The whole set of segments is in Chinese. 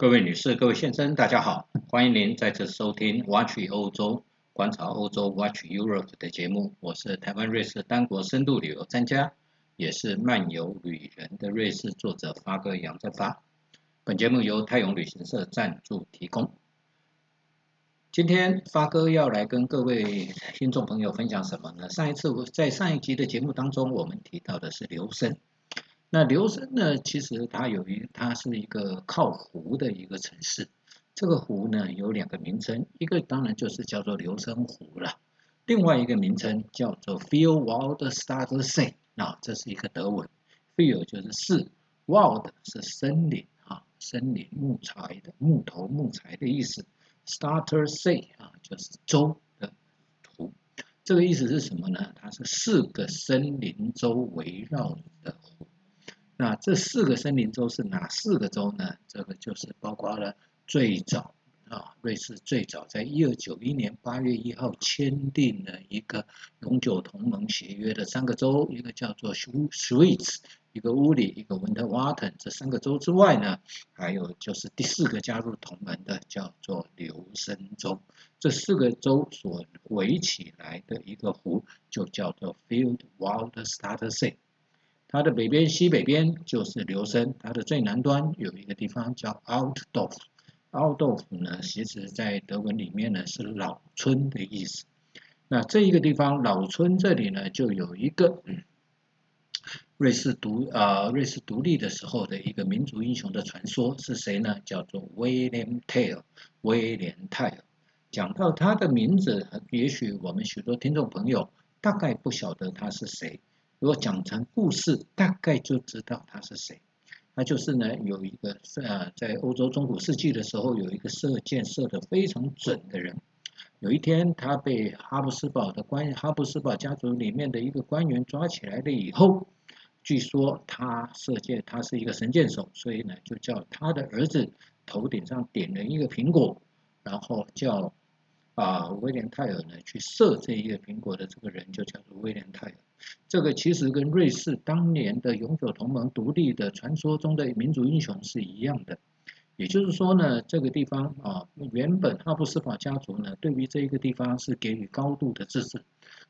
各位女士、各位先生，大家好，欢迎您再次收听 Watch 欧洲观察欧洲 Watch Europe 的节目。我是台湾瑞士单国深度旅游专家，也是漫游旅人的瑞士作者发哥杨振发。本节目由泰永旅行社赞助提供。今天发哥要来跟各位听众朋友分享什么呢？上一次我在上一集的节目当中，我们提到的是留声。那留声呢？其实它有一，它是一个靠湖的一个城市。这个湖呢有两个名称，一个当然就是叫做留声湖了，另外一个名称叫做 f e e l w a l d s t a r t e r See 啊，这是一个德文。Field 就是是，Wald 是森林啊，森林木材的木头木材的意思。s t a r t e r See 啊，就是州的湖。这个意思是什么呢？它是四个森林周围绕的湖。那这四个森林州是哪四个州呢？这个就是包括了最早啊，瑞士最早在一二九一年八月一号签订了一个永久同盟协约的三个州，一个叫做 Swiss，一个乌里，一个温特瓦滕。这三个州之外呢，还有就是第四个加入同盟的叫做留森州。这四个州所围起来的一个湖就叫做 Field Waldstadt See。它的北边、西北边就是留声，它的最南端有一个地方叫 Altdorf。Altdorf 呢，其实在德文里面呢是老村的意思。那这一个地方老村这里呢，就有一个瑞士独啊瑞士独立的时候的一个民族英雄的传说，是谁呢？叫做 William Tell，威廉泰尔。讲到他的名字，也许我们许多听众朋友大概不晓得他是谁。如果讲成故事，大概就知道他是谁。那就是呢，有一个呃，在欧洲中古世纪的时候，有一个射箭射得非常准的人。有一天，他被哈布斯堡的官哈布斯堡家族里面的一个官员抓起来了以后，据说他射箭，他是一个神箭手，所以呢，就叫他的儿子头顶上点了一个苹果，然后叫啊威廉泰尔呢去射这一个苹果的这个人就叫做威廉泰尔。这个其实跟瑞士当年的永久同盟独立的传说中的民族英雄是一样的，也就是说呢，这个地方啊，原本哈布斯堡家族呢，对于这一个地方是给予高度的自治，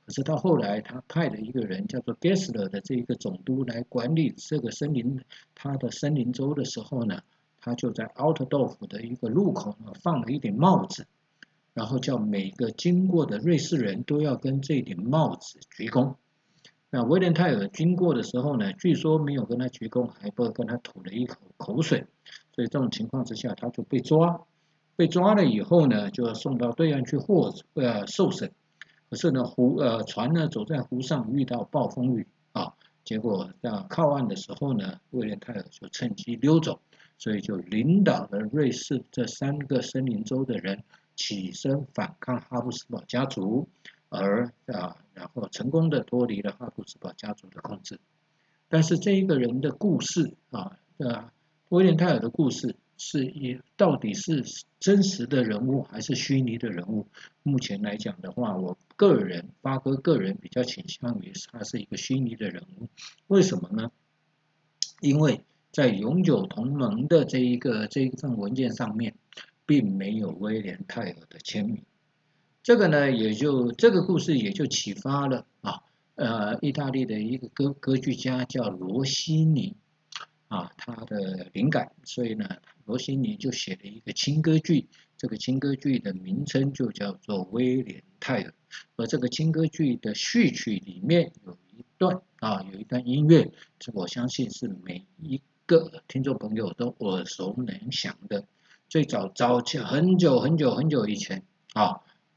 可是到后来他派了一个人叫做 Gessler 的这一个总督来管理这个森林，他的森林州的时候呢，他就在 Altdorf 的一个路口呢放了一顶帽子，然后叫每个经过的瑞士人都要跟这顶帽子鞠躬。那威廉泰尔经过的时候呢，据说没有跟他鞠躬，还不跟他吐了一口口水，所以这种情况之下，他就被抓，被抓了以后呢，就要送到对岸去获呃受审。可是呢，湖呃船呢走在湖上遇到暴风雨啊，结果在靠岸的时候呢，威廉泰尔就趁机溜走，所以就领导了瑞士这三个森林州的人起身反抗哈布斯堡家族。而啊，然后成功的脱离了哈布斯堡家族的控制。但是这一个人的故事啊，呃，威廉泰尔的故事是一到底是真实的人物还是虚拟的人物？目前来讲的话，我个人发哥个人比较倾向于他是一个虚拟的人物。为什么呢？因为在永久同盟的这一个这一份文件上面，并没有威廉泰尔的签名。这个呢，也就这个故事也就启发了啊，呃，意大利的一个歌歌剧家叫罗西尼啊，他的灵感，所以呢，罗西尼就写了一个轻歌剧，这个轻歌剧的名称就叫做《威廉泰尔》，而这个轻歌剧的序曲里面有一段啊，有一段音乐，这我相信是每一个听众朋友都耳熟能详的，最早早期很久很久很久以前啊。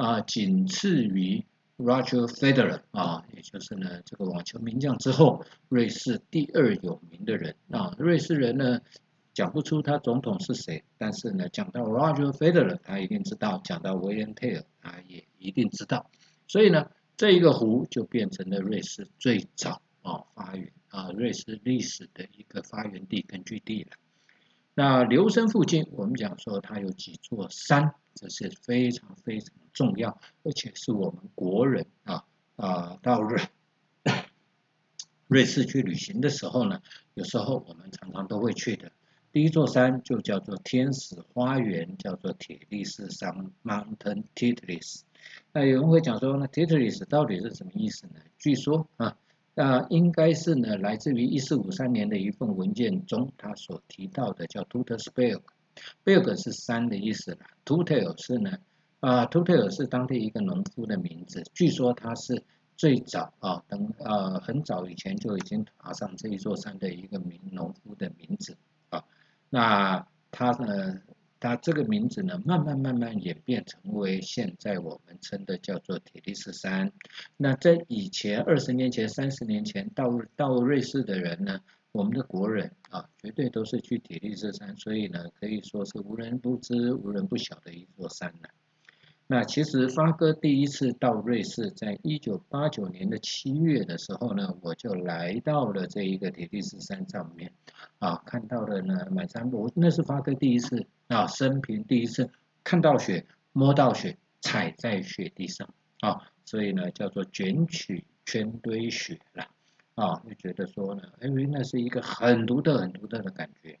啊，仅次于 Roger Federer 啊，也就是呢这个网球名将之后，瑞士第二有名的人啊。瑞士人呢，讲不出他总统是谁，但是呢，讲到 Roger Federer，他一定知道；讲到维恩佩尔他也一定知道。所以呢，这一个湖就变成了瑞士最早啊发源啊瑞士历史的一个发源地根据地了。那留声附近，我们讲说它有几座山，这是非常非常重要，而且是我们国人啊啊到瑞瑞士去旅行的时候呢，有时候我们常常都会去的。第一座山就叫做天使花园，叫做铁力士山 （Mountain Titlis）。那有人会讲说，那 Titlis 到底是什么意思呢？据说啊，那应该是呢，来自于一四五三年的一份文件中，他所提到的叫 Tutersberg。Berg 是山的意思啦 t u t e l 是呢啊 t u t e l 是当地一个农夫的名字。据说他是最早啊，等呃很早以前就已经爬上这一座山的一个名农夫的名字啊。那他呢？他这个名字呢，慢慢慢慢演变成为现在我们称的叫做铁力士山。那在以前二十年前、三十年前到到瑞士的人呢，我们的国人啊，绝对都是去铁力士山，所以呢，可以说是无人不知、无人不晓的一座山了。那其实发哥第一次到瑞士，在一九八九年的七月的时候呢，我就来到了这一个铁力士山上面，啊，看到了呢满山我那是发哥第一次啊，生平第一次看到雪、摸到雪、踩在雪地上啊，所以呢叫做卷曲圈堆雪了啊，就觉得说呢，因为那是一个很独特、很独特的感觉，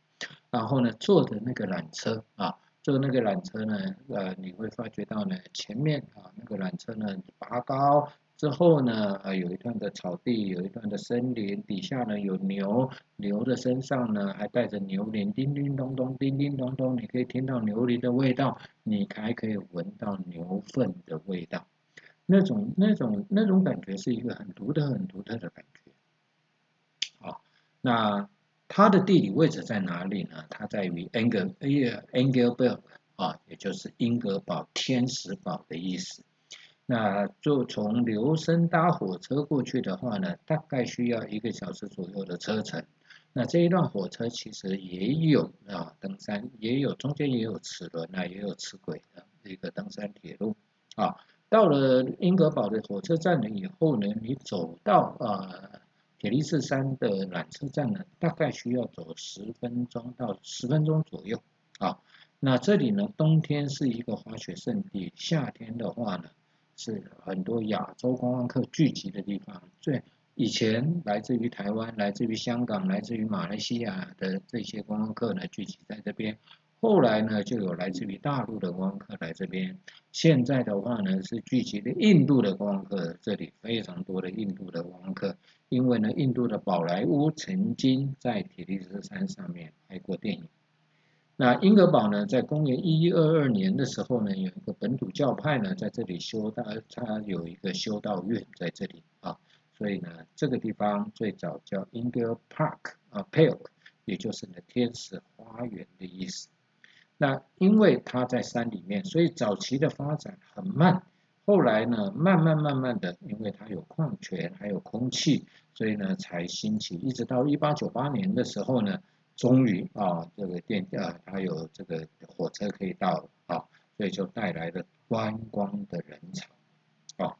然后呢坐着那个缆车啊。坐那个缆车呢，呃，你会发觉到呢，前面啊那个缆车呢拔高之后呢，啊有一段的草地，有一段的森林，底下呢有牛，牛的身上呢还带着牛铃，叮叮咚咚，叮叮咚咚，你可以听到牛铃的味道，你还可以闻到牛粪的味道，那种那种那种感觉是一个很独特很独特的感觉，好，那。它的地理位置在哪里呢？它在于 Angel 哎呀 Angelberg 啊，也就是英格堡天使堡的意思。那就从留声搭火车过去的话呢，大概需要一个小时左右的车程。那这一段火车其实也有啊登山，也有中间也有齿轮啊，也有齿轨的一个登山铁路啊。到了英格堡的火车站了以后呢，你走到啊。铁力士山的缆车站呢，大概需要走十分钟到十分钟左右啊。那这里呢，冬天是一个滑雪胜地，夏天的话呢，是很多亚洲观光客聚集的地方。最以前来自于台湾、来自于香港、来自于马来西亚的这些观光客呢，聚集在这边。后来呢，就有来自于大陆的观光客来这边。现在的话呢，是聚集的印度的观光客，这里非常多的印度的观光客。因为呢，印度的宝莱坞曾经在铁力士山上面拍过电影。那英格堡呢，在公元一一二二年的时候呢，有一个本土教派呢，在这里修道，他有一个修道院在这里啊。所以呢，这个地方最早叫 Ingel Park 啊，Park，也就是呢天使花园的意思。那因为它在山里面，所以早期的发展很慢。后来呢，慢慢慢慢的，因为它有矿泉，还有空气，所以呢才兴起。一直到一八九八年的时候呢，终于啊，这个电啊，它有这个火车可以到啊，所以就带来了观光的人潮啊。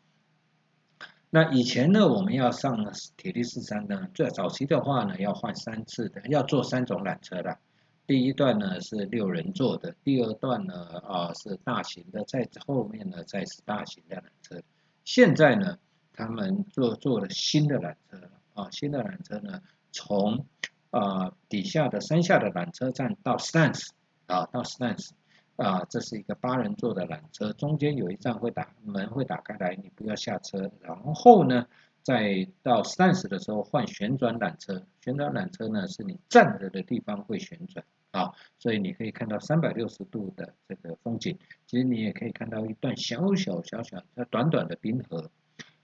那以前呢，我们要上铁力士山呢，最早期的话呢，要换三次的，要坐三种缆车的。第一段呢是六人座的，第二段呢啊是大型的，在后面呢再是大型的缆车。现在呢，他们做做了新的缆车啊，新的缆车呢从啊底下的山下的缆车站到 Stans 啊到 Stans 啊，这是一个八人座的缆车，中间有一站会打门会打开来，你不要下车，然后呢再到 Stans 的时候换旋转缆车，旋转缆车呢是你站着的地方会旋转。啊，所以你可以看到三百六十度的这个风景，其实你也可以看到一段小小小小、短短的冰河。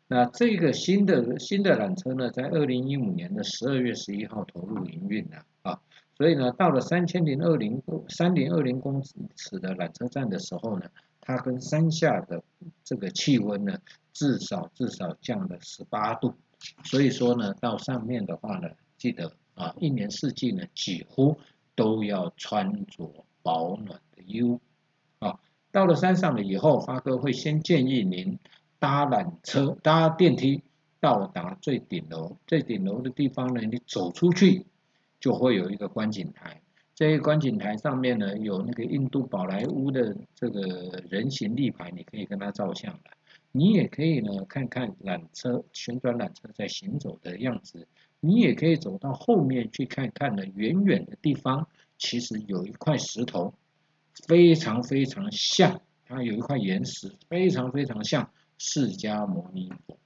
那这个新的新的缆车呢，在二零一五年的十二月十一号投入营运了啊，所以呢，到了三千零二零三零二零公尺的缆车站的时候呢，它跟山下的这个气温呢，至少至少降了十八度，所以说呢，到上面的话呢，记得啊，一年四季呢，几乎都要穿着保暖的衣物。啊，到了山上了以后，发哥会先建议您搭缆车、搭电梯到达最顶楼。最顶楼的地方呢，你走出去就会有一个观景台。这个观景台上面呢，有那个印度宝莱坞的这个人形立牌，你可以跟它照相的。你也可以呢，看看缆车旋转缆车在行走的样子。你也可以走到后面去看看呢，远远的地方其实有一块石头。非常非常像，它有一块岩石，非常非常像释迦牟尼佛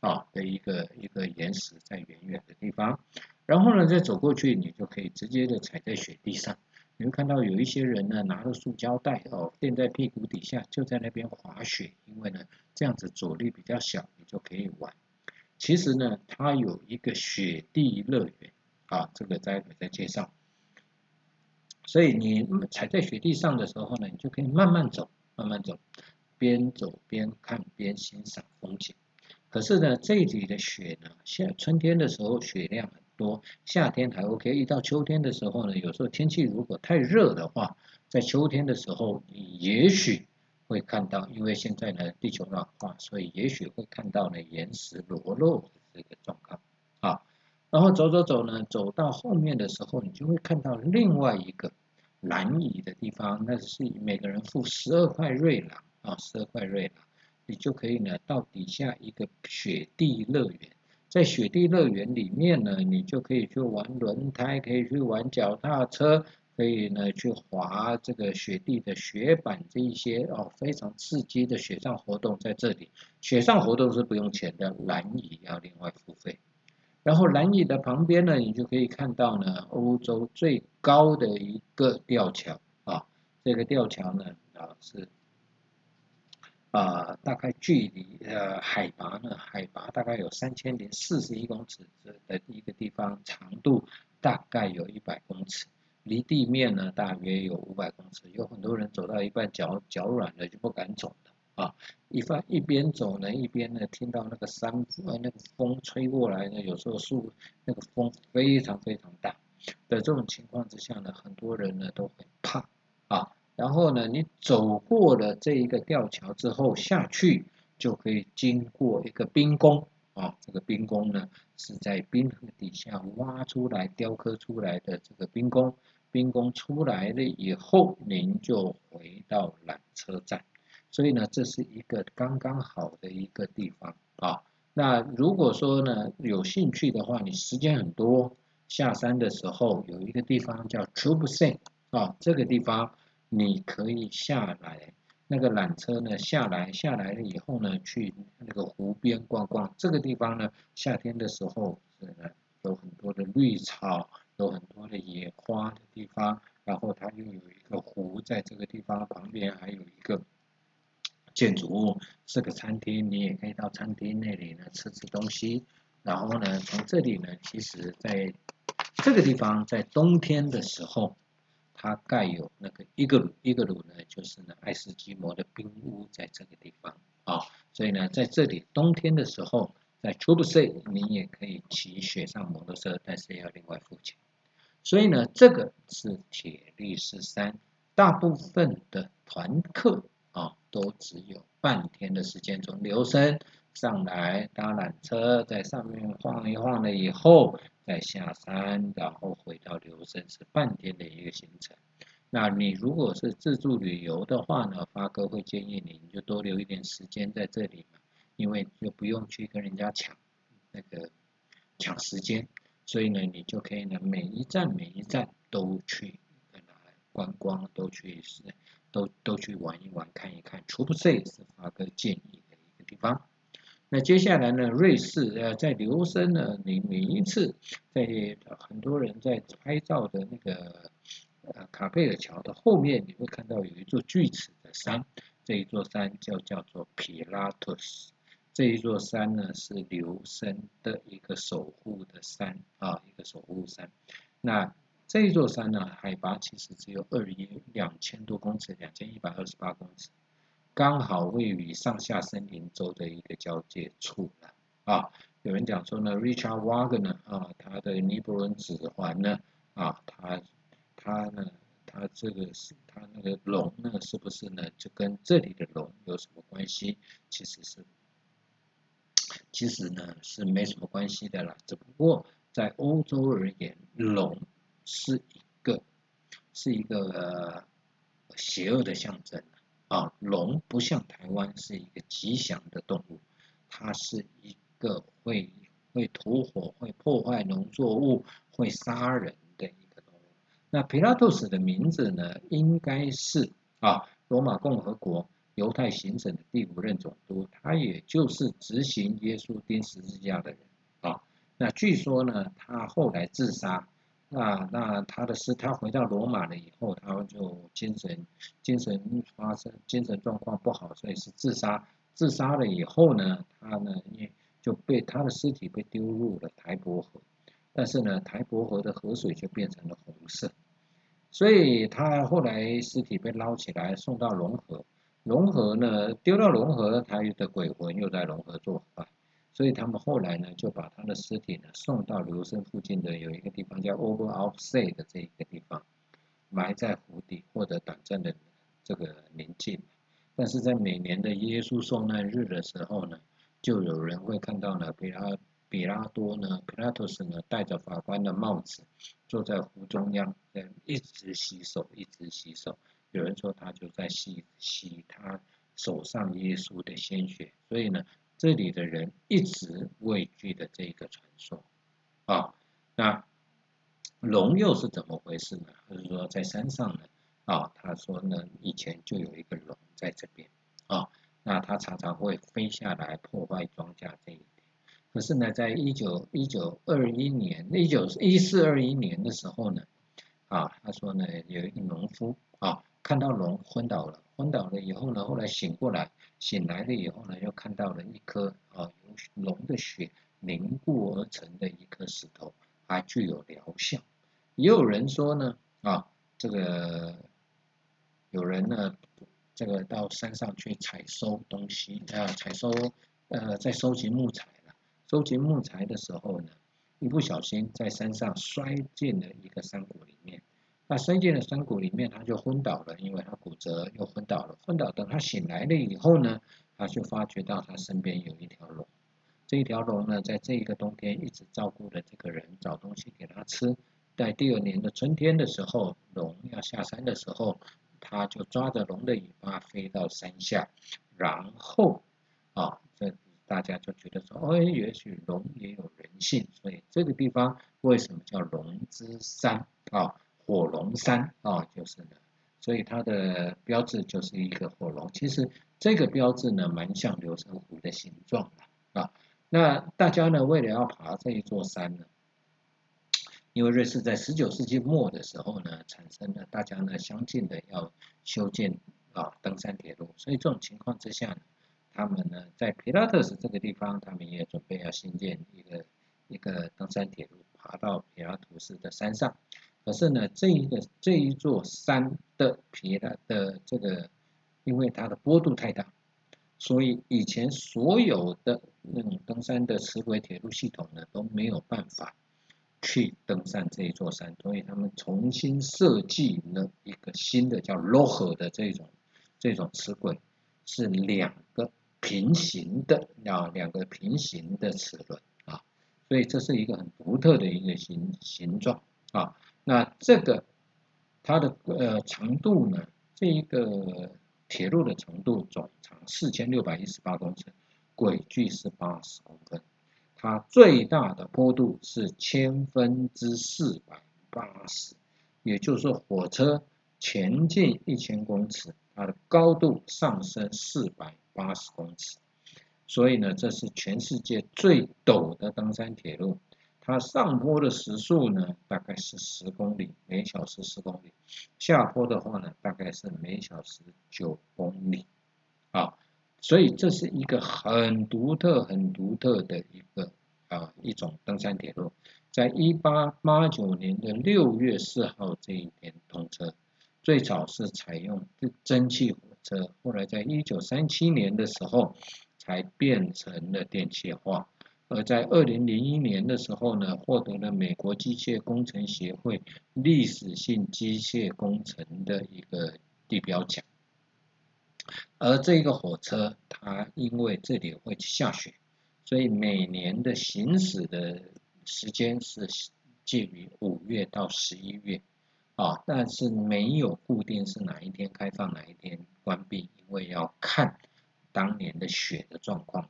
啊的一个一个岩石，在远远的地方。然后呢，再走过去，你就可以直接的踩在雪地上。你会看到有一些人呢，拿着塑胶袋哦垫在屁股底下，就在那边滑雪。因为呢，这样子阻力比较小，你就可以玩。其实呢，它有一个雪地乐园啊，这个待会再介绍。所以你踩在雪地上的时候呢，你就可以慢慢走，慢慢走，边走边看边欣赏风景。可是呢，这里的雪呢，夏春天的时候雪量很多，夏天还 OK，一到秋天的时候呢，有时候天气如果太热的话，在秋天的时候，你也许会看到，因为现在呢地球暖化，所以也许会看到呢岩石裸露的这个状况啊。然后走走走呢，走到后面的时候，你就会看到另外一个蓝椅的地方，那是每个人付十二块瑞郎啊，十二块瑞郎，你就可以呢到底下一个雪地乐园，在雪地乐园里面呢，你就可以去玩轮胎，可以去玩脚踏车，可以呢去滑这个雪地的雪板这一些哦，非常刺激的雪上活动在这里，雪上活动是不用钱的，蓝椅要另外付费。然后蓝椅的旁边呢，你就可以看到呢，欧洲最高的一个吊桥啊，这个吊桥呢啊是啊大概距离呃海拔呢海拔大概有三千零四十一公尺的一个地方，长度大概有一百公尺，离地面呢大约有五百公尺，有很多人走到一半脚脚软了就不敢走的。啊，一方一边走呢，一边呢听到那个山呃那个风吹过来呢，有时候树那个风非常非常大的这种情况之下呢，很多人呢都很怕啊。然后呢，你走过了这一个吊桥之后下去，就可以经过一个冰宫啊，这个冰宫呢是在冰河底下挖出来雕刻出来的这个冰宫，冰宫出来了以后，您就回到缆车站。所以呢，这是一个刚刚好的一个地方啊。那如果说呢有兴趣的话，你时间很多，下山的时候有一个地方叫 Tube Sen 啊，这个地方你可以下来，那个缆车呢下来，下来了以后呢，去那个湖边逛逛。这个地方呢，夏天的时候是有很多的绿草，有很多的野花的地方，然后它又有一个湖在这个地方旁边，还有一个。建筑物是个餐厅，你也可以到餐厅那里呢吃吃东西。然后呢，从这里呢，其实在这个地方，在冬天的时候，它盖有那个一个鲁一个鲁呢，就是呢爱斯基摩的冰屋在这个地方啊。所以呢，在这里冬天的时候，在 t r u b s e 你也可以骑雪上摩托车，但是要另外付钱。所以呢，这个是铁力士山，大部分的团客。啊，都只有半天的时间，从留声上来搭缆车，在上面晃一晃了以后，再下山，然后回到留声，是半天的一个行程。那你如果是自助旅游的话呢，发哥会建议你，你就多留一点时间在这里嘛，因为就不用去跟人家抢那个抢时间，所以呢，你就可以呢每一站每一站都去跟他观光，都去是。都都去玩一玩，看一看，除不这也是发哥建议的一个地方。那接下来呢，瑞士呃，在留声呢，你每一次在很多人在拍照的那个呃卡贝尔桥的后面，你会看到有一座巨齿的山，这一座山就叫做皮拉图斯。这一座山呢是留声的一个守护的山啊，一个守护山。那这一座山呢，海拔其实只有二一两千多公尺，两千一百二十八公尺，刚好位于上下森林州的一个交界处了啊。有人讲说呢，Richard Wagner 啊，他的尼泊尔指环呢啊，他他呢，他这个是他那个龙呢，是不是呢？就跟这里的龙有什么关系？其实是，其实呢是没什么关系的啦。只不过在欧洲而言，龙是一个是一个邪恶的象征啊。龙不像台湾是一个吉祥的动物，它是一个会会吐火、会破坏农作物、会杀人的一个动物。那皮拉托斯的名字呢，应该是啊，罗马共和国犹太行省的第五任总督，他也就是执行耶稣钉十字架的人啊。那据说呢，他后来自杀，那那他的尸，他回到罗马了以后，他就精神精神发生精神状况不好，所以是自杀。自杀了以后呢，他呢也就被他的尸体被丢入了台伯河，但是呢，台伯河的河水就变成了红色。所以他后来尸体被捞起来送到龙河，龙河呢丢到龙河，他的鬼魂又在龙河作怪，所以他们后来呢就把他的尸体呢送到留声附近的有一个地方叫 Over Offsay 的这一个地方，埋在湖底或者短暂的这个宁静。但是在每年的耶稣受难日的时候呢，就有人会看到呢比拉比拉多呢 Pilatus 呢戴着法官的帽子。坐在湖中央，嗯，一直洗手，一直洗手。有人说他就在洗洗他手上耶稣的鲜血，所以呢，这里的人一直畏惧的这个传说啊。那龙又是怎么回事呢？就是说在山上呢，啊，他说呢，以前就有一个龙在这边啊，那他常常会飞下来破坏庄稼这一。可是呢，在一九一九二一年，一九一四二一年的时候呢，啊，他说呢，有一个农夫啊，看到龙昏倒了，昏倒了以后呢，后来醒过来，醒来了以后呢，又看到了一颗啊，龙的血凝固而成的一颗石头，还具有疗效。也有人说呢，啊，这个有人呢，这个到山上去采收东西啊，采收呃，在收集木材。收集木材的时候呢，一不小心在山上摔进了一个山谷里。那摔进了山谷里面，他就昏倒了，因为他骨折又昏倒了。昏倒等他醒来了以后呢，他就发觉到他身边有一条龙。这一条龙呢，在这一个冬天一直照顾着这个人，找东西给他吃。在第二年的春天的时候，龙要下山的时候，他就抓着龙的尾巴飞到山下，然后啊，这。大家就觉得说，哦，也许龙也有人性，所以这个地方为什么叫龙之山啊？火龙山啊，就是呢，所以它的标志就是一个火龙。其实这个标志呢，蛮像流神湖的形状的啊。那大家呢，为了要爬这一座山呢，因为瑞士在十九世纪末的时候呢，产生了大家呢相近的要修建啊登山铁路，所以这种情况之下呢。他们呢，在皮拉特斯这个地方，他们也准备要新建一个一个登山铁路，爬到皮拉图斯的山上。可是呢，这一个这一座山的皮的的这个，因为它的坡度太大，所以以前所有的那种登山的磁轨铁路系统呢，都没有办法去登上这一座山，所以他们重新设计了一个新的叫 l o h 的这种这种磁轨，是两个。平行的啊，两个平行的齿轮啊，所以这是一个很独特的一个形形状啊。那这个它的呃长度呢，这一个铁路的长度总长四千六百一十八公尺，轨距是八十公分，它最大的坡度是千分之四百八十，也就是说火车前进一千公尺，它的高度上升四百。八十公尺，所以呢，这是全世界最陡的登山铁路。它上坡的时速呢，大概是十公里，每小时十公里；下坡的话呢，大概是每小时九公里。啊，所以这是一个很独特、很独特的一个啊一种登山铁路。在一八八九年的六月四号这一天通车，最早是采用蒸汽火车。后来在一九三七年的时候，才变成了电气化。而在二零零一年的时候呢，获得了美国机械工程协会历史性机械工程的一个地标奖。而这个火车，它因为这里会下雪，所以每年的行驶的时间是介于五月到十一月，啊，但是没有固定是哪一天开放，哪一天关闭，因为要看当年的雪的状况。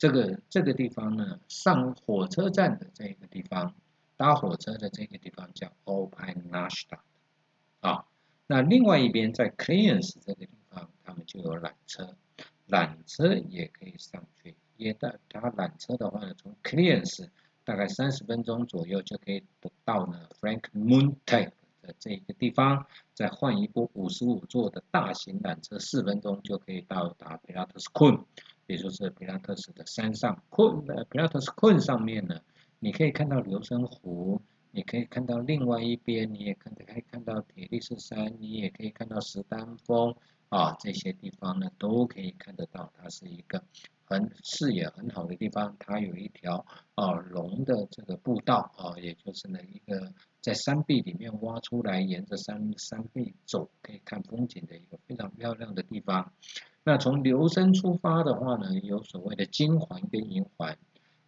这个这个地方呢，上火车站的这个地方，搭火车的这个地方叫 o p e n a s t a 啊。那另外一边在 c l e a n s 这个地方，他们就有缆车，缆车也可以上去。也搭搭缆车的话呢，从 c l e a n s 大概三十分钟左右就可以到呢 Frank Moontag 的这个地方，再换一部五十五座的大型缆车，四分钟就可以到达 Pilatus q u n 也就是皮拉特斯的山上，困呃皮拉特斯困上面呢，你可以看到流声湖，你可以看到另外一边，你也可可以看到铁力士山，你也可以看到石丹峰啊，这些地方呢都可以看得到，它是一个很视野很好的地方，它有一条啊龙的这个步道啊，也就是呢一个在山壁里面挖出来，沿着山山壁走可以看风景的一个非常漂亮的地方。那从留声出发的话呢，有所谓的金环跟银环。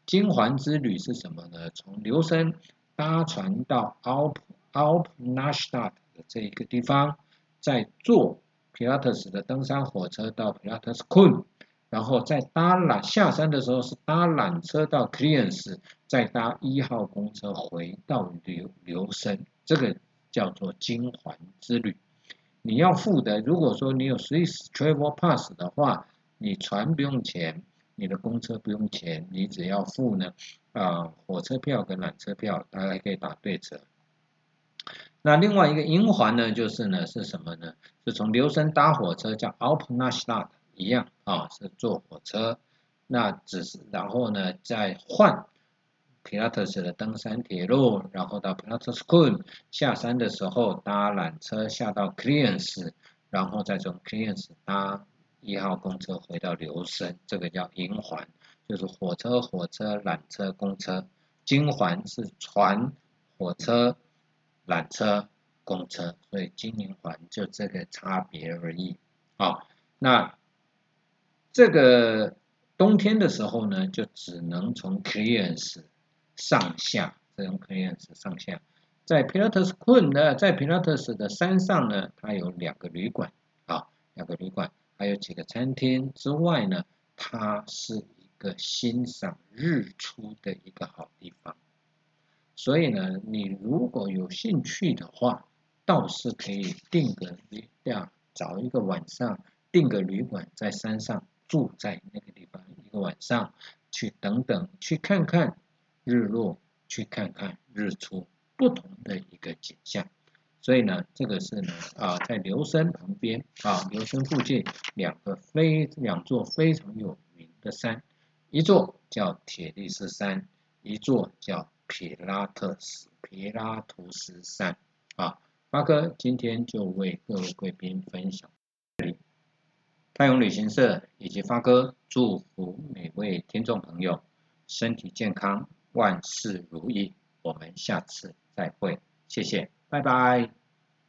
金环之旅是什么呢？从留声搭船到 Alp Alp n a s h t a d 的这一个地方，再坐 Pilatus 的登山火车到 Pilatus q u n 然后再搭缆下山的时候是搭缆车到 c l e a n c e 再搭一号公车回到留留声，这个叫做金环之旅。你要付的，如果说你有 Swiss Travel Pass 的话，你船不用钱，你的公车不用钱，你只要付呢，啊，火车票跟缆车票，大概可以打对折。那另外一个银环呢，就是呢是什么呢？是从留声搭火车叫 Alpnachstadt 一样啊，是坐火车，那只是然后呢再换。皮拉特斯的登山铁路，然后到皮拉特斯昆下山的时候搭缆车下到 c l e a n s 然后再从 c l e a n s 搭一号公车回到留声，这个叫银环，就是火车、火车、缆车、公车。金环是船、火车、缆车、公车，所以金银环就这个差别而已。啊，那这个冬天的时候呢，就只能从 c l e a n s 上下这种可以是上下，在皮拉特斯困的，在皮拉特斯的山上呢，它有两个旅馆啊，两个旅馆，还有几个餐厅之外呢，它是一个欣赏日出的一个好地方。所以呢，你如果有兴趣的话，倒是可以订个旅店，找一个晚上订个旅馆，在山上住在那个地方一个晚上，去等等去看看。日落，去看看日出，不同的一个景象。所以呢，这个是呢啊，在留声旁边啊，留声附近两个非两座非常有名的山，一座叫铁力士山，一座叫皮拉特斯皮拉图斯山啊。发哥今天就为各位贵宾分享这里，泰永旅行社以及发哥祝福每位听众朋友身体健康。万事如意，我们下次再会，谢谢，拜拜。